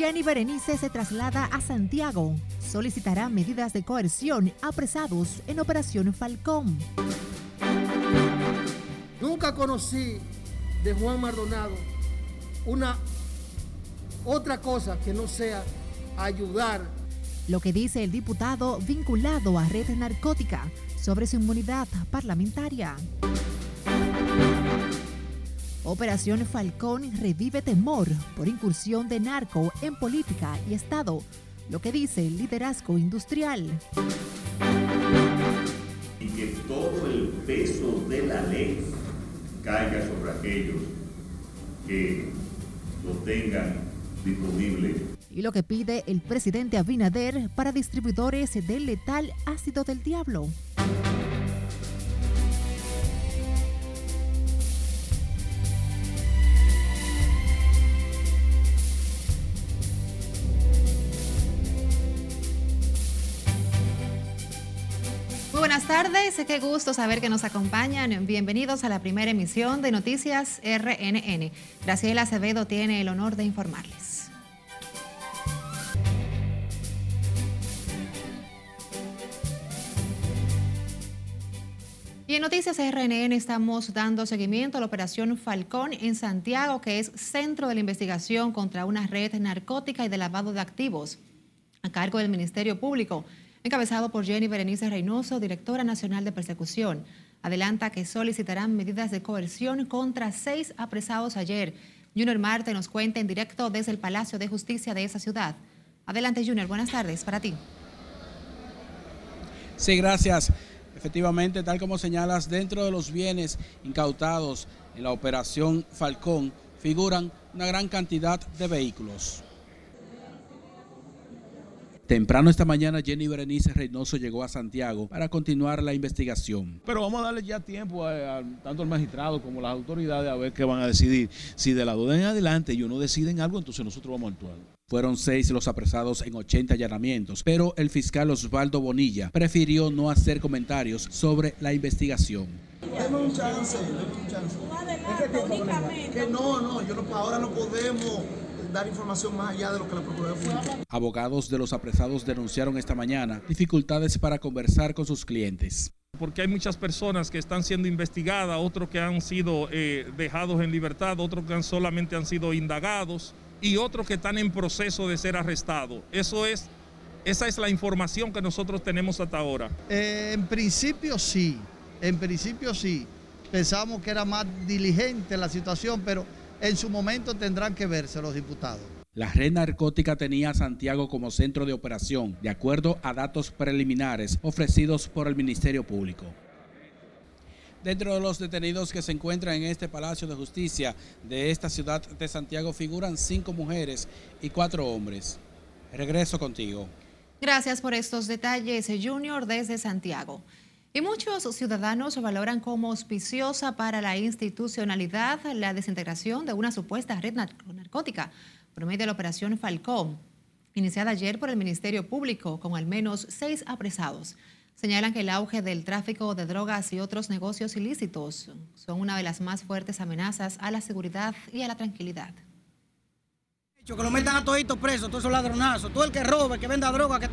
Jenny Berenice se traslada a Santiago. Solicitará medidas de coerción apresados en Operación Falcón. Nunca conocí de Juan Mardonado una otra cosa que no sea ayudar. Lo que dice el diputado vinculado a red narcótica sobre su inmunidad parlamentaria. Operación Falcón revive temor por incursión de narco en política y Estado, lo que dice el liderazgo industrial. Y que todo el peso de la ley caiga sobre aquellos que lo tengan disponible. Y lo que pide el presidente Abinader para distribuidores del letal ácido del diablo. Tardes, qué gusto saber que nos acompañan. Bienvenidos a la primera emisión de Noticias RNN. Graciela Acevedo tiene el honor de informarles. Y en Noticias RNN estamos dando seguimiento a la operación Falcón en Santiago, que es centro de la investigación contra una red narcótica y de lavado de activos a cargo del Ministerio Público encabezado por Jenny Berenice Reynoso, directora nacional de persecución. Adelanta que solicitarán medidas de coerción contra seis apresados ayer. Junior Marte nos cuenta en directo desde el Palacio de Justicia de esa ciudad. Adelante, Junior. Buenas tardes para ti. Sí, gracias. Efectivamente, tal como señalas, dentro de los bienes incautados en la operación Falcón figuran una gran cantidad de vehículos. Temprano esta mañana, Jenny Berenice Reynoso llegó a Santiago para continuar la investigación. Pero vamos a darle ya tiempo a, tanto al magistrado como a las autoridades a ver qué van a decidir. Si de la duda en adelante ellos no deciden algo, entonces nosotros vamos a actuar. Fueron seis los apresados en 80 allanamientos, pero el fiscal Osvaldo Bonilla prefirió no hacer comentarios sobre la investigación. un chance, un chance. Que no, no, yo no, ahora no podemos dar información más allá de lo que la Procuraduría Abogados de los apresados denunciaron esta mañana dificultades para conversar con sus clientes porque hay muchas personas que están siendo investigadas, otros que han sido eh, dejados en libertad, otros que solamente han sido indagados y otros que están en proceso de ser arrestados. Eso es, esa es la información que nosotros tenemos hasta ahora. Eh, en principio sí, en principio sí. Pensamos que era más diligente la situación, pero en su momento tendrán que verse los diputados. La red narcótica tenía a Santiago como centro de operación, de acuerdo a datos preliminares ofrecidos por el Ministerio Público. Dentro de los detenidos que se encuentran en este Palacio de Justicia de esta ciudad de Santiago figuran cinco mujeres y cuatro hombres. Regreso contigo. Gracias por estos detalles, Junior, desde Santiago. Y muchos ciudadanos valoran como auspiciosa para la institucionalidad la desintegración de una supuesta red narcótica por medio de la operación Falcón, iniciada ayer por el Ministerio Público con al menos seis apresados. Señalan que el auge del tráfico de drogas y otros negocios ilícitos son una de las más fuertes amenazas a la seguridad y a la tranquilidad. Que lo metan a toditos presos, todos esos ladronazos, todo el que robe, que venda droga, que,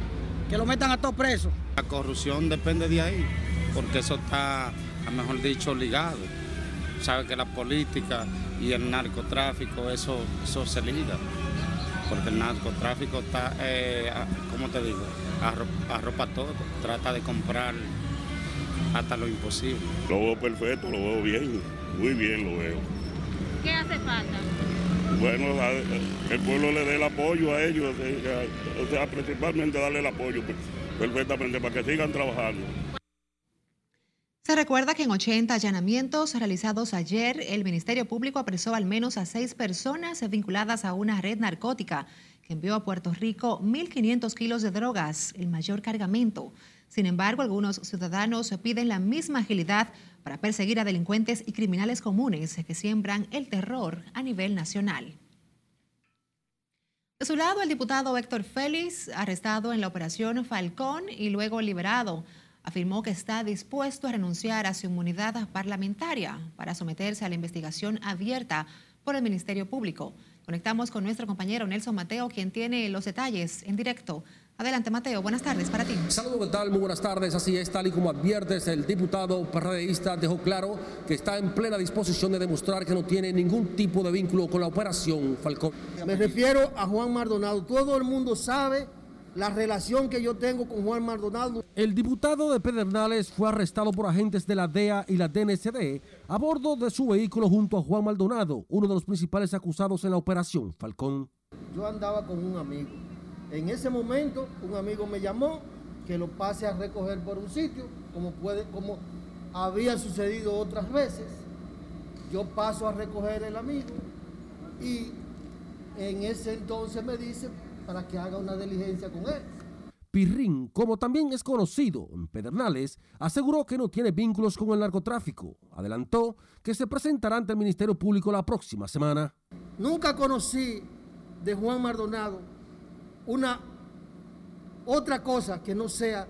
que lo metan a todos presos. La corrupción depende de ahí porque eso está, a mejor dicho, ligado. Sabe que la política y el narcotráfico, eso, eso se liga. Porque el narcotráfico está, eh, ¿cómo te digo? Arropa, todo, trata de comprar hasta lo imposible. Lo veo perfecto, lo veo bien, muy bien lo veo. ¿Qué hace falta? Bueno, el pueblo le dé el apoyo a ellos, o sea, principalmente darle el apoyo pues, perfectamente para que sigan trabajando. Se recuerda que en 80 allanamientos realizados ayer, el Ministerio Público apresó al menos a seis personas vinculadas a una red narcótica que envió a Puerto Rico 1.500 kilos de drogas, el mayor cargamento. Sin embargo, algunos ciudadanos piden la misma agilidad para perseguir a delincuentes y criminales comunes que siembran el terror a nivel nacional. De su lado, el diputado Héctor Félix, arrestado en la operación Falcón y luego liberado, afirmó que está dispuesto a renunciar a su inmunidad parlamentaria para someterse a la investigación abierta por el Ministerio Público. Conectamos con nuestro compañero Nelson Mateo, quien tiene los detalles en directo. Adelante, Mateo. Buenas tardes para ti. Saludos, ¿qué tal? Muy buenas tardes. Así es, tal y como adviertes, el diputado PRDista dejó claro que está en plena disposición de demostrar que no tiene ningún tipo de vínculo con la operación Falcón. Me refiero a Juan Mardonado. Todo el mundo sabe la relación que yo tengo con Juan Mardonado. El diputado de Pedernales fue arrestado por agentes de la DEA y la DNCD a bordo de su vehículo junto a Juan Maldonado, uno de los principales acusados en la operación Falcón. Yo andaba con un amigo. En ese momento, un amigo me llamó que lo pase a recoger por un sitio, como, puede, como había sucedido otras veces. Yo paso a recoger el amigo y en ese entonces me dice, para que haga una diligencia con él. Pirrín, como también es conocido en Pedernales, aseguró que no tiene vínculos con el narcotráfico. Adelantó que se presentará ante el Ministerio Público la próxima semana. Nunca conocí de Juan Mardonado una otra cosa que no sea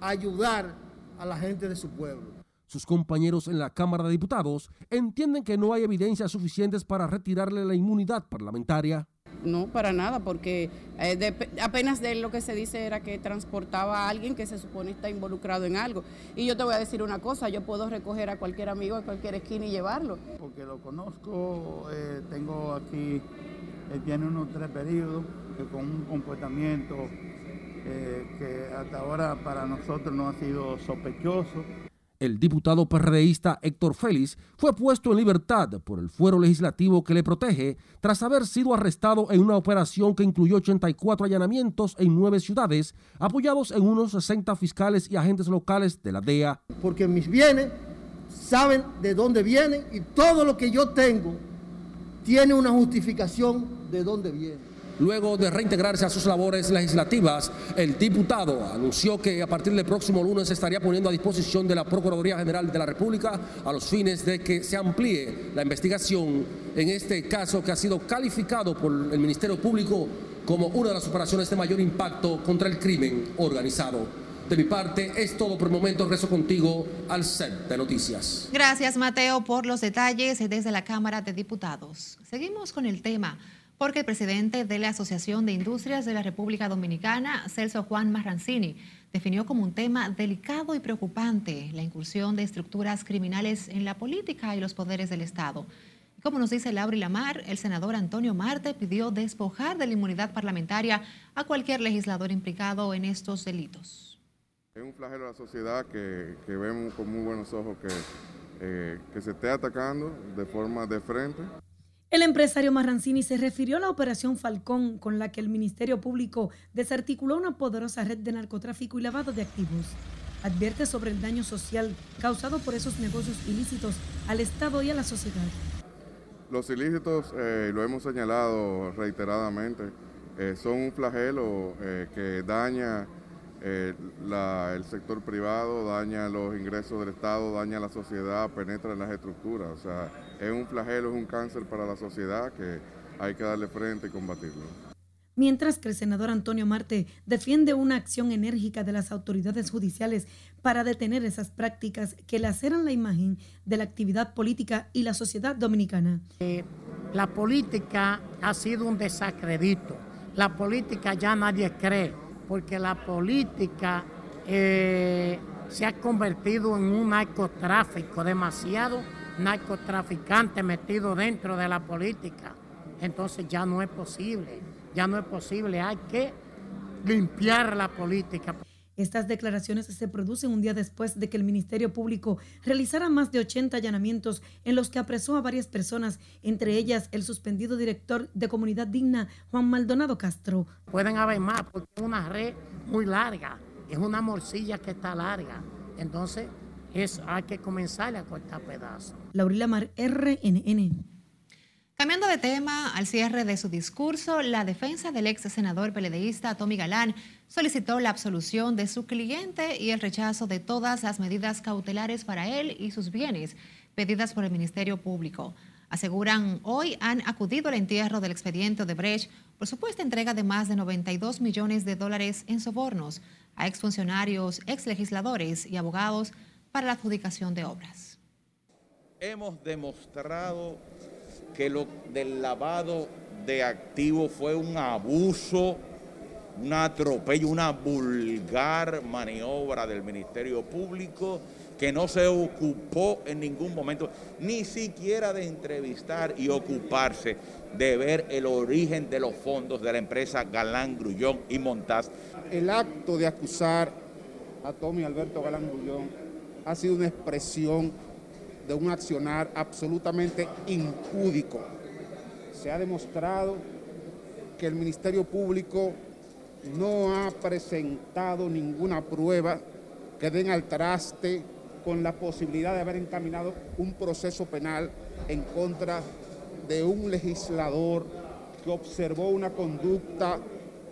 ayudar a la gente de su pueblo. Sus compañeros en la Cámara de Diputados entienden que no hay evidencias suficientes para retirarle la inmunidad parlamentaria. No, para nada, porque eh, apenas de lo que se dice era que transportaba a alguien que se supone está involucrado en algo. Y yo te voy a decir una cosa, yo puedo recoger a cualquier amigo a cualquier esquina y llevarlo. Porque lo conozco, eh, tengo aquí, él tiene unos tres periodos con un comportamiento eh, que hasta ahora para nosotros no ha sido sospechoso. El diputado PRDista Héctor Félix fue puesto en libertad por el fuero legislativo que le protege tras haber sido arrestado en una operación que incluyó 84 allanamientos en nueve ciudades, apoyados en unos 60 fiscales y agentes locales de la DEA. Porque mis bienes saben de dónde vienen y todo lo que yo tengo tiene una justificación de dónde viene. Luego de reintegrarse a sus labores legislativas, el diputado anunció que a partir del próximo lunes se estaría poniendo a disposición de la Procuraduría General de la República a los fines de que se amplíe la investigación en este caso que ha sido calificado por el Ministerio Público como una de las operaciones de mayor impacto contra el crimen organizado. De mi parte es todo por el momento. Regreso contigo al set de noticias. Gracias, Mateo, por los detalles desde la Cámara de Diputados. Seguimos con el tema porque el presidente de la Asociación de Industrias de la República Dominicana, Celso Juan Marrancini, definió como un tema delicado y preocupante la incursión de estructuras criminales en la política y los poderes del Estado. Como nos dice Laura Lamar, el senador Antonio Marte pidió despojar de la inmunidad parlamentaria a cualquier legislador implicado en estos delitos. Es un flagelo de la sociedad que, vemos con muy buenos ojos que, eh, que se esté atacando de forma de frente. El empresario Marrancini se refirió a la operación Falcón con la que el Ministerio Público desarticuló una poderosa red de narcotráfico y lavado de activos. Advierte sobre el daño social causado por esos negocios ilícitos al Estado y a la sociedad. Los ilícitos, eh, lo hemos señalado reiteradamente, eh, son un flagelo eh, que daña el sector privado, daña los ingresos del Estado, daña la sociedad, penetra en las estructuras. Es un flagelo, es un cáncer para la sociedad que hay que darle frente y combatirlo. Mientras que el senador Antonio Marte defiende una acción enérgica de las autoridades judiciales para detener esas prácticas que laceran la imagen de la actividad política y la sociedad dominicana. Eh, la política ha sido un desacredito. La política ya nadie cree, porque la política eh, se ha convertido en un narcotráfico demasiado narcotraficante metido dentro de la política. Entonces ya no es posible, ya no es posible, hay que limpiar la política. Estas declaraciones se producen un día después de que el Ministerio Público realizara más de 80 allanamientos en los que apresó a varias personas, entre ellas el suspendido director de Comunidad Digna, Juan Maldonado Castro. Pueden haber más porque es una red muy larga, es una morcilla que está larga. Entonces, eso hay que comenzar a cortar pedazos. Laurila Mar, RNN. Cambiando de tema, al cierre de su discurso, la defensa del ex senador peledeísta Tommy Galán solicitó la absolución de su cliente y el rechazo de todas las medidas cautelares para él y sus bienes pedidas por el Ministerio Público. Aseguran hoy han acudido al entierro del expediente de Brecht por supuesta entrega de más de 92 millones de dólares en sobornos a exfuncionarios, exlegisladores y abogados para la adjudicación de obras. Hemos demostrado que lo del lavado de activos fue un abuso, un atropello, una vulgar maniobra del Ministerio Público que no se ocupó en ningún momento ni siquiera de entrevistar y ocuparse de ver el origen de los fondos de la empresa Galán Grullón y Montaz. El acto de acusar a Tommy Alberto Galán Grullón ha sido una expresión de un accionar absolutamente impúdico. Se ha demostrado que el Ministerio Público no ha presentado ninguna prueba que den al traste con la posibilidad de haber encaminado un proceso penal en contra de un legislador que observó una conducta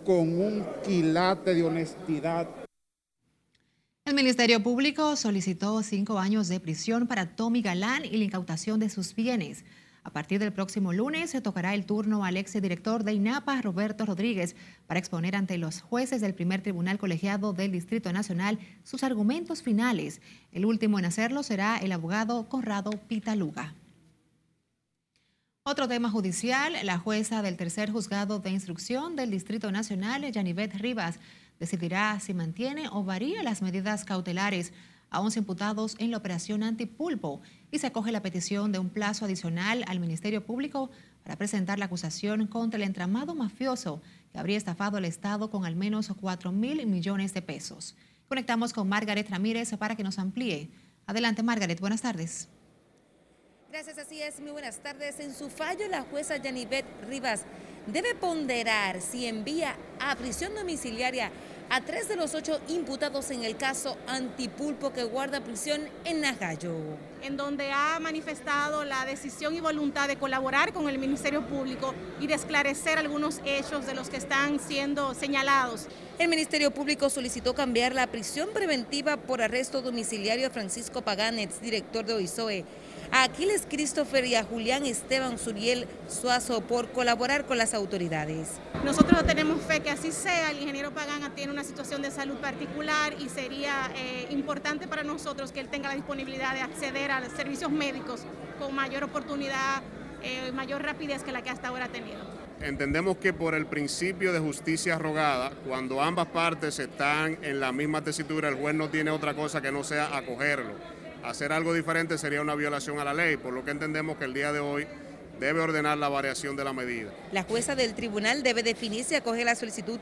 con un quilate de honestidad. El Ministerio Público solicitó cinco años de prisión para Tommy Galán y la incautación de sus bienes. A partir del próximo lunes se tocará el turno al exdirector de INAPA, Roberto Rodríguez, para exponer ante los jueces del primer tribunal colegiado del Distrito Nacional sus argumentos finales. El último en hacerlo será el abogado Corrado Pitaluga. Otro tema judicial, la jueza del tercer juzgado de instrucción del Distrito Nacional, Yanivet Rivas, decidirá si mantiene o varía las medidas cautelares a 11 imputados en la operación antipulpo y se acoge la petición de un plazo adicional al Ministerio Público para presentar la acusación contra el entramado mafioso que habría estafado al Estado con al menos 4 mil millones de pesos. Conectamos con Margaret Ramírez para que nos amplíe. Adelante, Margaret. Buenas tardes. Gracias, así es. Muy buenas tardes. En su fallo, la jueza Yanivet Rivas debe ponderar si envía a prisión domiciliaria a tres de los ocho imputados en el caso Antipulpo que guarda prisión en Najayo. En donde ha manifestado la decisión y voluntad de colaborar con el Ministerio Público y de esclarecer algunos hechos de los que están siendo señalados. El Ministerio Público solicitó cambiar la prisión preventiva por arresto domiciliario a Francisco Paganes, director de OISOE a Aquiles Christopher y a Julián Esteban Suriel Suazo por colaborar con las autoridades. Nosotros tenemos fe que así sea. El ingeniero Pagana tiene una situación de salud particular y sería eh, importante para nosotros que él tenga la disponibilidad de acceder a los servicios médicos con mayor oportunidad, eh, mayor rapidez que la que hasta ahora ha tenido. Entendemos que por el principio de justicia rogada, cuando ambas partes están en la misma tesitura, el juez no tiene otra cosa que no sea acogerlo hacer algo diferente sería una violación a la ley, por lo que entendemos que el día de hoy debe ordenar la variación de la medida. La jueza del tribunal debe definir si acoge la solicitud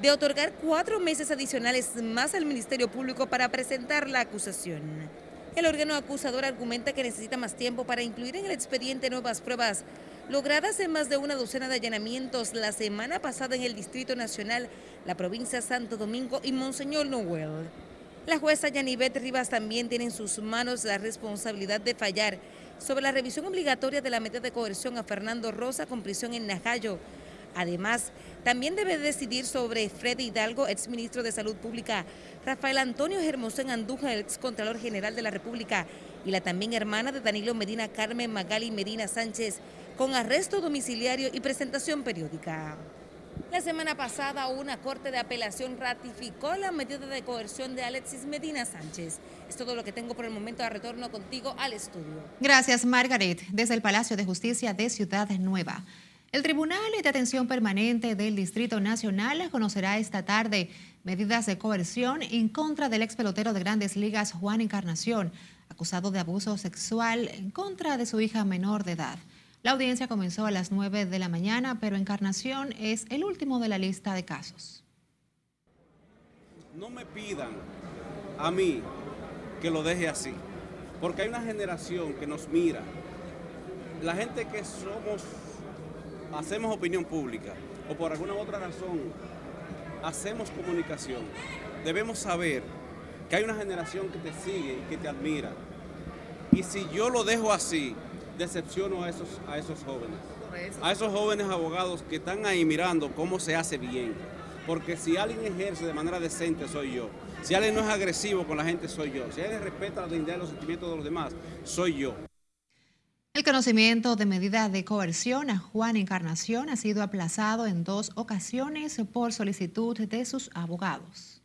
de otorgar cuatro meses adicionales más al Ministerio Público para presentar la acusación. El órgano acusador argumenta que necesita más tiempo para incluir en el expediente nuevas pruebas logradas en más de una docena de allanamientos la semana pasada en el Distrito Nacional, la provincia Santo Domingo y Monseñor Noel. La jueza Yanivet Rivas también tiene en sus manos la responsabilidad de fallar sobre la revisión obligatoria de la medida de coerción a Fernando Rosa con prisión en Najayo. Además, también debe decidir sobre Freddy Hidalgo, exministro de Salud Pública, Rafael Antonio Hermosén Andújar, excontralor general de la República, y la también hermana de Danilo Medina, Carmen Magali Medina Sánchez, con arresto domiciliario y presentación periódica. La semana pasada una corte de apelación ratificó la medida de coerción de Alexis Medina Sánchez. Es todo lo que tengo por el momento. A retorno contigo al estudio. Gracias, Margaret. Desde el Palacio de Justicia de Ciudad Nueva. El Tribunal de Atención Permanente del Distrito Nacional conocerá esta tarde medidas de coerción en contra del ex pelotero de grandes ligas Juan Encarnación, acusado de abuso sexual en contra de su hija menor de edad. La audiencia comenzó a las 9 de la mañana, pero Encarnación es el último de la lista de casos. No me pidan a mí que lo deje así, porque hay una generación que nos mira. La gente que somos, hacemos opinión pública o por alguna otra razón hacemos comunicación, debemos saber que hay una generación que te sigue y que te admira. Y si yo lo dejo así, decepciono a esos, a esos jóvenes. A esos jóvenes abogados que están ahí mirando cómo se hace bien. Porque si alguien ejerce de manera decente, soy yo. Si alguien no es agresivo con la gente, soy yo. Si alguien respeta la dignidad y los sentimientos de los demás, soy yo. El conocimiento de medidas de coerción a Juan Encarnación ha sido aplazado en dos ocasiones por solicitud de sus abogados.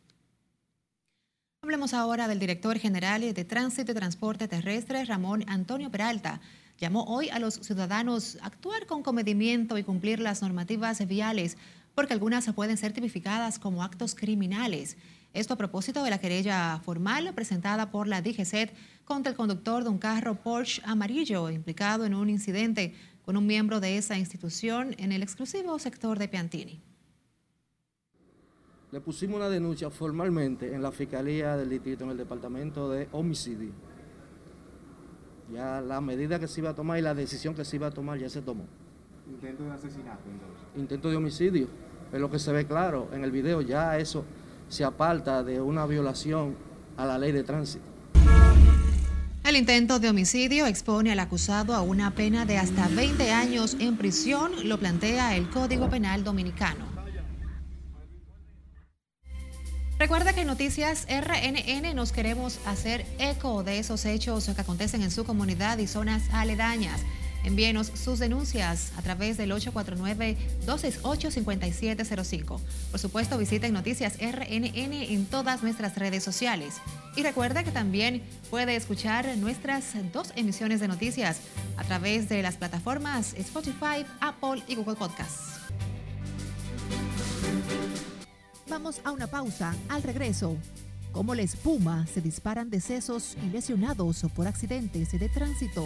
Hablemos ahora del director general de Tránsito y Transporte Terrestre, Ramón Antonio Peralta llamó hoy a los ciudadanos a actuar con comedimiento y cumplir las normativas viales, porque algunas pueden ser tipificadas como actos criminales. Esto a propósito de la querella formal presentada por la DGCET contra el conductor de un carro Porsche amarillo implicado en un incidente con un miembro de esa institución en el exclusivo sector de Piantini. Le pusimos una denuncia formalmente en la Fiscalía del Distrito, en el Departamento de Homicidio. Ya la medida que se iba a tomar y la decisión que se iba a tomar ya se tomó. Intento de asesinato, entonces. Intento de homicidio. Es lo que se ve claro en el video. Ya eso se aparta de una violación a la ley de tránsito. El intento de homicidio expone al acusado a una pena de hasta 20 años en prisión, lo plantea el Código Penal Dominicano. Recuerda que en Noticias RNN nos queremos hacer eco de esos hechos que acontecen en su comunidad y zonas aledañas. Envíenos sus denuncias a través del 849-268-5705. Por supuesto, visiten Noticias RNN en todas nuestras redes sociales. Y recuerda que también puede escuchar nuestras dos emisiones de noticias a través de las plataformas Spotify, Apple y Google Podcasts. Vamos a una pausa. Al regreso, como la espuma se disparan decesos y lesionados por accidentes de tránsito.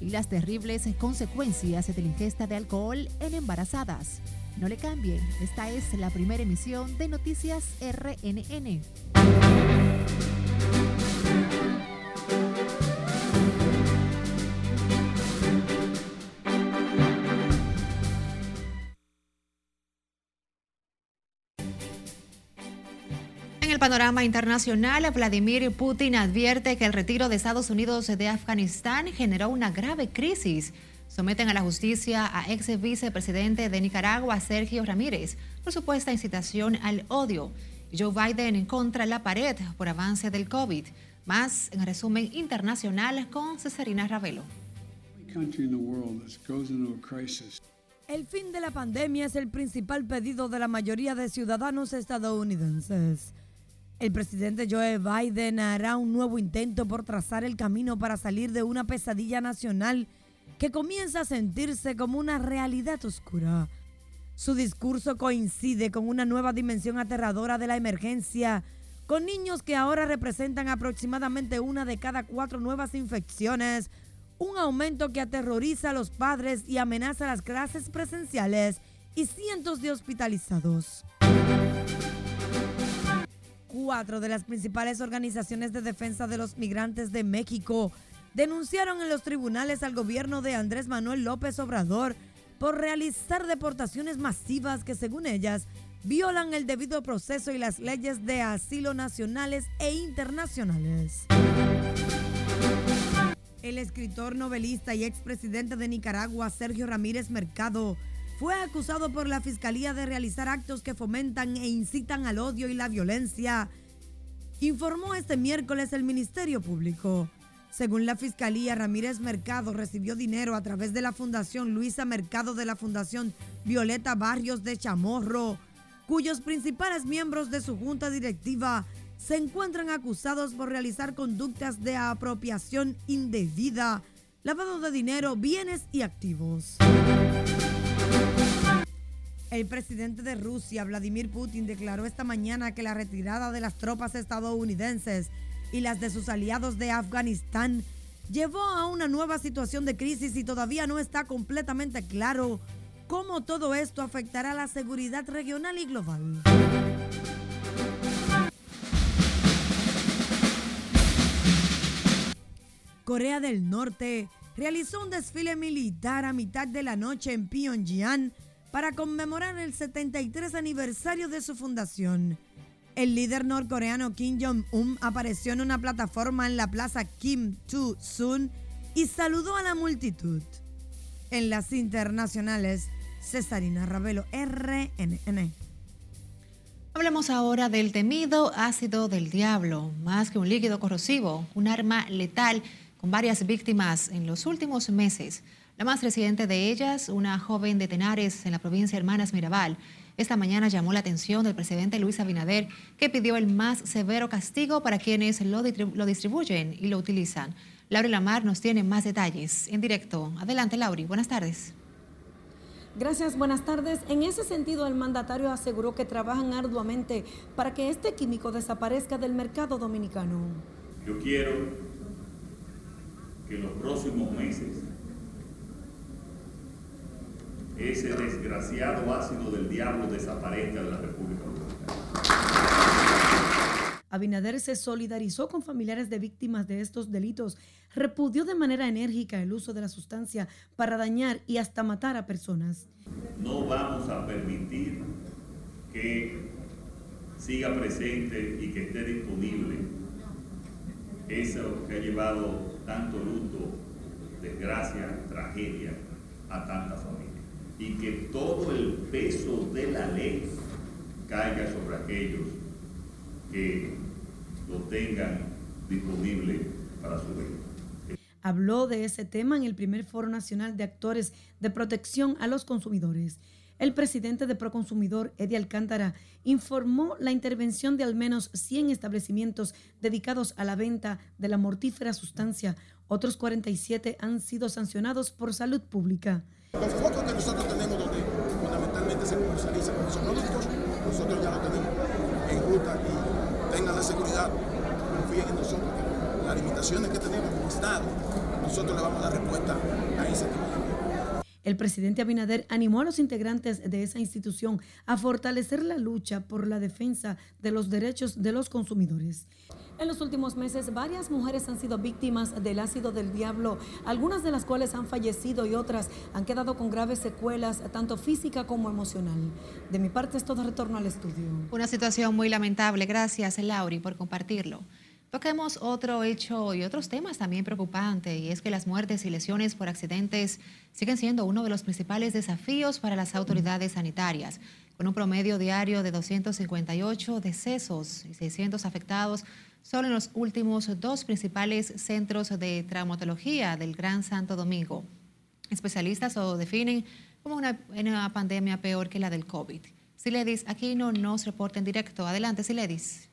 Y las terribles consecuencias de la ingesta de alcohol en embarazadas. No le cambien, esta es la primera emisión de Noticias RNN. Panorama internacional, Vladimir Putin advierte que el retiro de Estados Unidos de Afganistán generó una grave crisis. Someten a la justicia a ex vicepresidente de Nicaragua, Sergio Ramírez, por supuesta incitación al odio. Joe Biden contra la pared por avance del COVID. Más en resumen internacional con Cesarina Ravelo. El fin de la pandemia es el principal pedido de la mayoría de ciudadanos estadounidenses. El presidente Joe Biden hará un nuevo intento por trazar el camino para salir de una pesadilla nacional que comienza a sentirse como una realidad oscura. Su discurso coincide con una nueva dimensión aterradora de la emergencia, con niños que ahora representan aproximadamente una de cada cuatro nuevas infecciones, un aumento que aterroriza a los padres y amenaza las clases presenciales y cientos de hospitalizados. Cuatro de las principales organizaciones de defensa de los migrantes de México denunciaron en los tribunales al gobierno de Andrés Manuel López Obrador por realizar deportaciones masivas que según ellas violan el debido proceso y las leyes de asilo nacionales e internacionales. El escritor, novelista y expresidente de Nicaragua, Sergio Ramírez Mercado, fue acusado por la Fiscalía de realizar actos que fomentan e incitan al odio y la violencia, informó este miércoles el Ministerio Público. Según la Fiscalía, Ramírez Mercado recibió dinero a través de la Fundación Luisa Mercado de la Fundación Violeta Barrios de Chamorro, cuyos principales miembros de su junta directiva se encuentran acusados por realizar conductas de apropiación indebida, lavado de dinero, bienes y activos. El presidente de Rusia, Vladimir Putin, declaró esta mañana que la retirada de las tropas estadounidenses y las de sus aliados de Afganistán llevó a una nueva situación de crisis y todavía no está completamente claro cómo todo esto afectará la seguridad regional y global. Corea del Norte realizó un desfile militar a mitad de la noche en Pyongyang para conmemorar el 73 aniversario de su fundación. El líder norcoreano Kim Jong-un apareció en una plataforma en la plaza Kim Tu-sun y saludó a la multitud. En las internacionales, Cesarina Ravelo, RNN. Hablemos ahora del temido ácido del diablo, más que un líquido corrosivo, un arma letal con varias víctimas en los últimos meses. La más reciente de ellas, una joven de Tenares en la provincia de Hermanas Mirabal. Esta mañana llamó la atención del presidente Luis Abinader, que pidió el más severo castigo para quienes lo, distribuyen y lo utilizan. Lauri Lamar nos tiene más detalles en directo. Adelante, Lauri. Buenas tardes. Gracias, buenas tardes. En ese sentido, el mandatario aseguró que trabajan arduamente para que este químico desaparezca del mercado dominicano. Yo quiero que en los próximos meses ese desgraciado ácido del diablo desaparezca de la República Dominicana. Abinader se solidarizó con familiares de víctimas de estos delitos, repudió de manera enérgica el uso de la sustancia para dañar y hasta matar a personas. No vamos a permitir que siga presente y que esté disponible eso que ha llevado tanto luto, desgracia, tragedia a tanta familia. Y que todo el peso de la ley caiga sobre aquellos que lo tengan disponible para su vida. Habló de ese tema en el primer Foro Nacional de Actores de Protección a los Consumidores. El presidente de Proconsumidor, Eddie Alcántara, informó la intervención de al menos 100 establecimientos dedicados a la venta de la mortífera sustancia. Otros 47 han sido sancionados por salud pública. Los focos que nosotros tenemos donde fundamentalmente se comercializan esos productos, nosotros ya lo tenemos en ruta y tengan la seguridad, confíen en nosotros, las limitaciones que tenemos como Estado, nosotros le vamos a dar respuesta a ese tipo de el presidente Abinader animó a los integrantes de esa institución a fortalecer la lucha por la defensa de los derechos de los consumidores. En los últimos meses, varias mujeres han sido víctimas del ácido del diablo, algunas de las cuales han fallecido y otras han quedado con graves secuelas, tanto física como emocional. De mi parte es todo retorno al estudio. Una situación muy lamentable. Gracias, Lauri, por compartirlo. Toquemos otro hecho y otros temas también preocupantes, y es que las muertes y lesiones por accidentes siguen siendo uno de los principales desafíos para las autoridades sanitarias. Con un promedio diario de 258 decesos y 600 afectados solo en los últimos dos principales centros de traumatología del Gran Santo Domingo. Especialistas lo definen como una, una pandemia peor que la del COVID. Siledis, aquí no nos reporta en directo. Adelante, Siledis.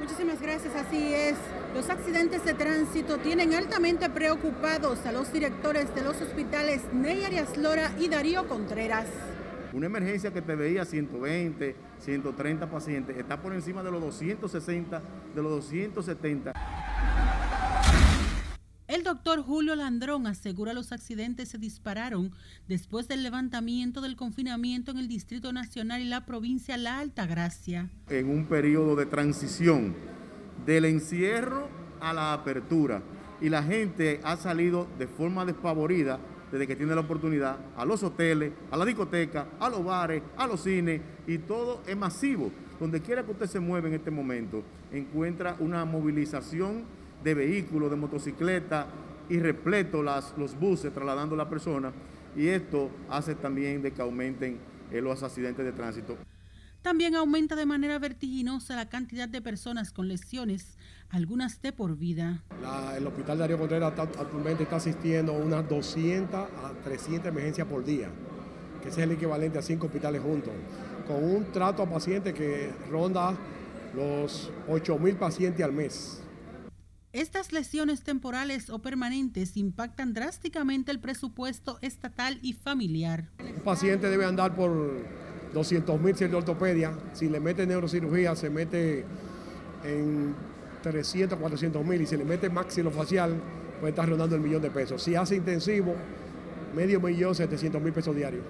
Muchísimas gracias, así es. Los accidentes de tránsito tienen altamente preocupados a los directores de los hospitales Ney Arias Lora y Darío Contreras. Una emergencia que te veía 120, 130 pacientes, está por encima de los 260, de los 270. El doctor Julio Landrón asegura los accidentes se dispararon después del levantamiento del confinamiento en el Distrito Nacional y la provincia La Altagracia. En un periodo de transición del encierro a la apertura y la gente ha salido de forma despavorida desde que tiene la oportunidad a los hoteles, a la discoteca, a los bares, a los cines y todo es masivo. Donde quiera que usted se mueva en este momento, encuentra una movilización de vehículos, de motocicletas y repleto las, los buses trasladando a la persona y esto hace también de que aumenten eh, los accidentes de tránsito. También aumenta de manera vertiginosa la cantidad de personas con lesiones, algunas de por vida. el hospital Darío Contreras actualmente está asistiendo a unas 200 a 300 emergencias por día, que es el equivalente a cinco hospitales juntos, con un trato a pacientes que ronda los 8 mil pacientes al mes. Estas lesiones temporales o permanentes impactan drásticamente el presupuesto estatal y familiar. Un paciente debe andar por 200 mil de ortopedia. Si le mete neurocirugía, se mete en 300, 400 mil. Y si le mete maxilofacial, puede estar rondando el millón de pesos. Si hace intensivo, medio millón, 700 mil pesos diarios.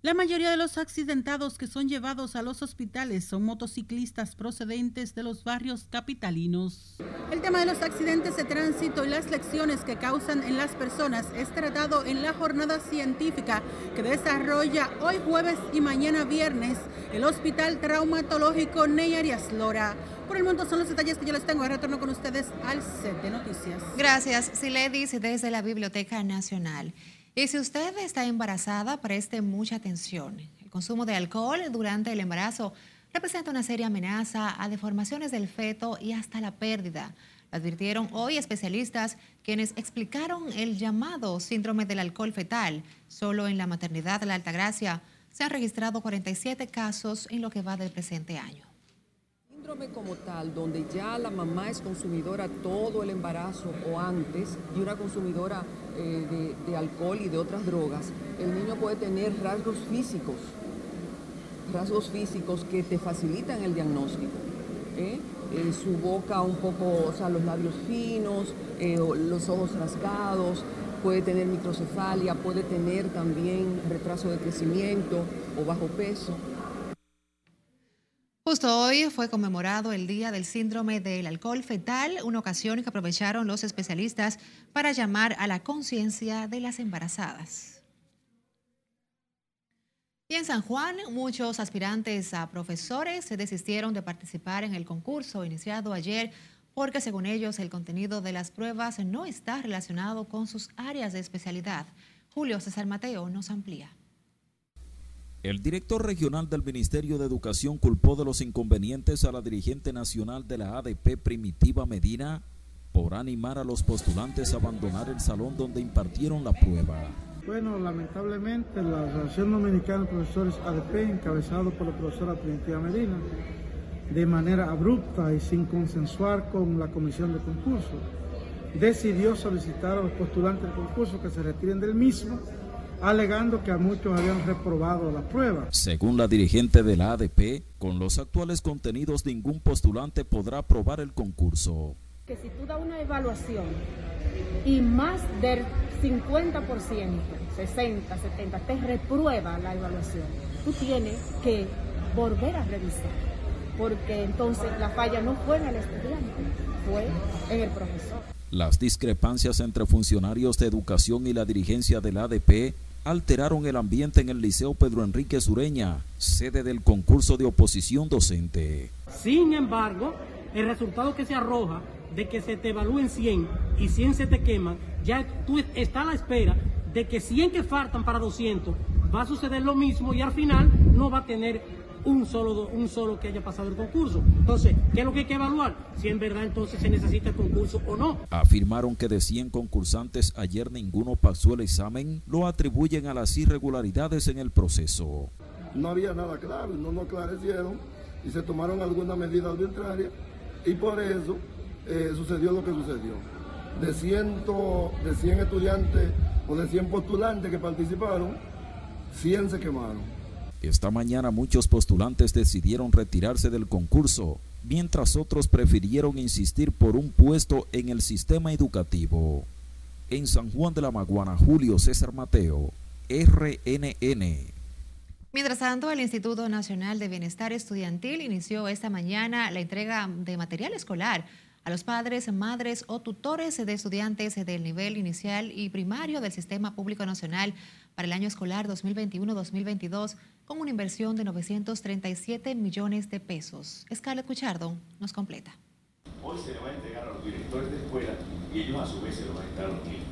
La mayoría de los accidentados que son llevados a los hospitales son motociclistas procedentes de los barrios capitalinos. El tema de los accidentes de tránsito y las lecciones que causan en las personas es tratado en la jornada científica que desarrolla hoy jueves y mañana viernes el Hospital Traumatológico Ney Arias Lora. Por el momento son los detalles que yo les tengo. Ahora retorno con ustedes al set de noticias. Gracias, dice desde la Biblioteca Nacional. Y si usted está embarazada, preste mucha atención. El consumo de alcohol durante el embarazo representa una seria amenaza a deformaciones del feto y hasta la pérdida. Lo advirtieron hoy especialistas quienes explicaron el llamado síndrome del alcohol fetal. Solo en la maternidad de la Altagracia se han registrado 47 casos en lo que va del presente año como tal, donde ya la mamá es consumidora todo el embarazo o antes y una consumidora eh, de, alcohol y de otras drogas, el niño puede tener rasgos físicos, rasgos físicos que te facilitan el diagnóstico. ¿eh? Eh, su boca un poco, o sea, los labios finos, los ojos rasgados, puede tener microcefalia, puede tener también retraso de crecimiento o bajo peso. Justo hoy fue conmemorado el Día del Síndrome del Alcohol Fetal, una ocasión que aprovecharon los especialistas para llamar a la conciencia de las embarazadas. Y en San Juan, muchos aspirantes a profesores se desistieron de participar en el concurso iniciado ayer porque según ellos el contenido de las pruebas no está relacionado con sus áreas de especialidad. Julio César Mateo nos amplía. El director regional del Ministerio de Educación culpó de los inconvenientes a la dirigente nacional de la ADP Primitiva Medina por animar a los postulantes a abandonar el salón donde impartieron la prueba. Bueno, lamentablemente la Asociación Dominicana de Profesores ADP, encabezado por la profesora Primitiva Medina, de manera abrupta y sin consensuar con la comisión de concurso, decidió solicitar a los postulantes del concurso que se retiren del mismo alegando que a muchos habían reprobado la prueba. Según la dirigente de la ADP, con los actuales contenidos ningún postulante podrá aprobar el concurso. Que si tú das una evaluación y más del 50%, 60, 70, te reprueba la evaluación, tú tienes que volver a revisar, porque entonces la falla no fue en el estudiante, fue en el profesor. Las discrepancias entre funcionarios de educación y la dirigencia del ADP alteraron el ambiente en el Liceo Pedro Enrique Sureña, sede del concurso de oposición docente. Sin embargo, el resultado que se arroja de que se te evalúen 100 y 100 se te queman, ya tú estás a la espera de que 100 que faltan para 200 va a suceder lo mismo y al final no va a tener un solo, un solo que haya pasado el concurso. Entonces, ¿qué es lo que hay que evaluar? Si en verdad entonces se necesita el concurso o no. Afirmaron que de 100 concursantes ayer ninguno pasó el examen, lo atribuyen a las irregularidades en el proceso. No había nada claro, no nos aclarecieron y se tomaron alguna medida arbitraria y por eso eh, sucedió lo que sucedió. De, ciento, de 100 estudiantes o de 100 postulantes que participaron, 100 se quemaron. Esta mañana muchos postulantes decidieron retirarse del concurso, mientras otros prefirieron insistir por un puesto en el sistema educativo. En San Juan de la Maguana, Julio César Mateo, RNN. Mientras tanto, el Instituto Nacional de Bienestar Estudiantil inició esta mañana la entrega de material escolar a los padres, madres o tutores de estudiantes del nivel inicial y primario del Sistema Público Nacional para el año escolar 2021-2022 con una inversión de 937 millones de pesos. Scarlett Cuchardo nos completa. Hoy se le va a entregar a los directores de escuela y ellos a su vez se lo van a entregar a los niños.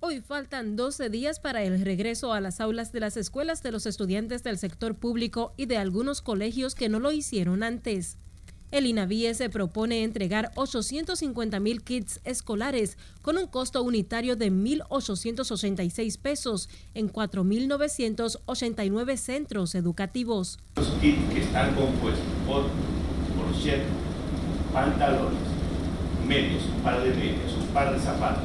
Hoy faltan 12 días para el regreso a las aulas de las escuelas de los estudiantes del sector público y de algunos colegios que no lo hicieron antes. El INAVIE se propone entregar 850 mil kits escolares con un costo unitario de 1.886 pesos en 4.989 centros educativos. Los kits que están compuestos por cierto, pantalones, medios, un par de medios, un par de zapatos,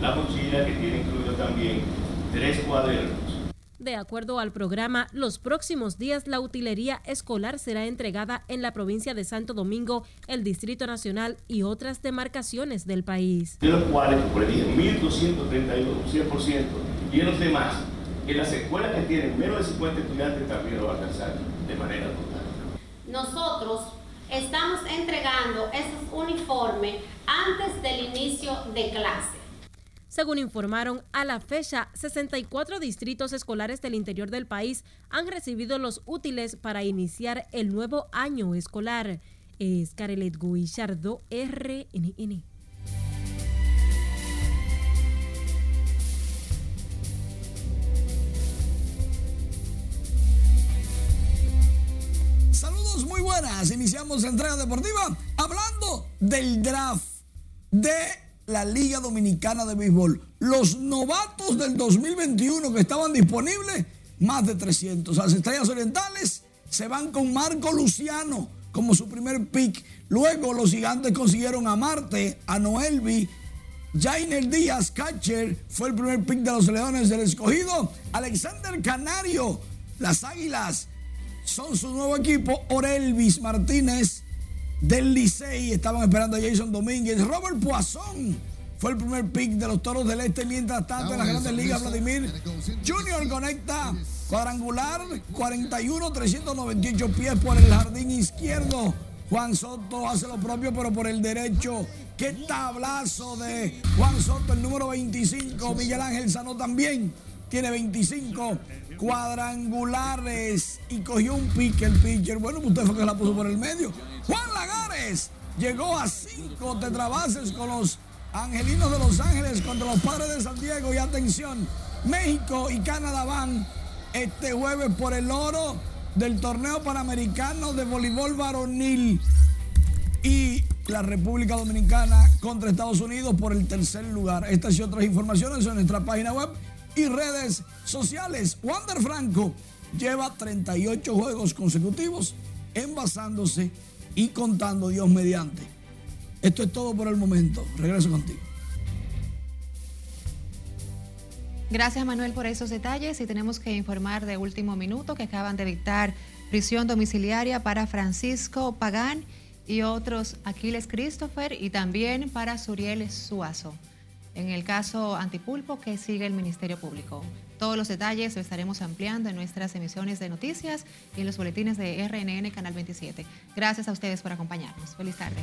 la mochila que tiene incluido también tres cuadernos de acuerdo al programa, los próximos días la utilería escolar será entregada en la provincia de Santo Domingo, el Distrito Nacional y otras demarcaciones del país. De los cuales, por 1.232, 100%, y en los demás, en las escuelas que tienen menos de 50 estudiantes también lo va a alcanzar de manera total. Nosotros estamos entregando esos uniformes antes del inicio de clase. Según informaron, a la fecha, 64 distritos escolares del interior del país han recibido los útiles para iniciar el nuevo año escolar. Es Carelet Guillardo, RNN. Saludos muy buenas. Iniciamos la entrega deportiva hablando del draft de la Liga Dominicana de Béisbol. Los novatos del 2021 que estaban disponibles, más de 300. Las estrellas orientales se van con Marco Luciano, como su primer pick. Luego los gigantes consiguieron a Marte, a Noelvi. Jainer Díaz, catcher, fue el primer pick de los Leones del Escogido. Alexander Canario, las Águilas son su nuevo equipo. Orelvis Martínez del Licey, estaban esperando a Jason Domínguez. Robert Poisson fue el primer pick de los Toros del Este. Mientras tanto, en las grandes ligas, Vladimir Junior conecta cuadrangular 41, 398 pies por el jardín izquierdo. Juan Soto hace lo propio, pero por el derecho. Qué tablazo de Juan Soto, el número 25. Miguel Ángel Sano también tiene 25 cuadrangulares y cogió un pique el pitcher. Bueno, usted fue que la puso por el medio. Juan Lagares llegó a 5 tetrabases con los Angelinos de Los Ángeles contra los Padres de San Diego. Y atención, México y Canadá van este jueves por el oro del torneo panamericano de voleibol varonil. Y la República Dominicana contra Estados Unidos por el tercer lugar. Estas y otras informaciones en nuestra página web y redes sociales. Wander Franco lleva 38 juegos consecutivos envasándose y contando Dios mediante. Esto es todo por el momento. Regreso contigo. Gracias Manuel por esos detalles y tenemos que informar de último minuto que acaban de dictar prisión domiciliaria para Francisco Pagán y otros Aquiles Christopher y también para Suriel Suazo en el caso Antipulpo que sigue el Ministerio Público. Todos los detalles lo estaremos ampliando en nuestras emisiones de noticias y en los boletines de RNN Canal 27. Gracias a ustedes por acompañarnos. Feliz tarde.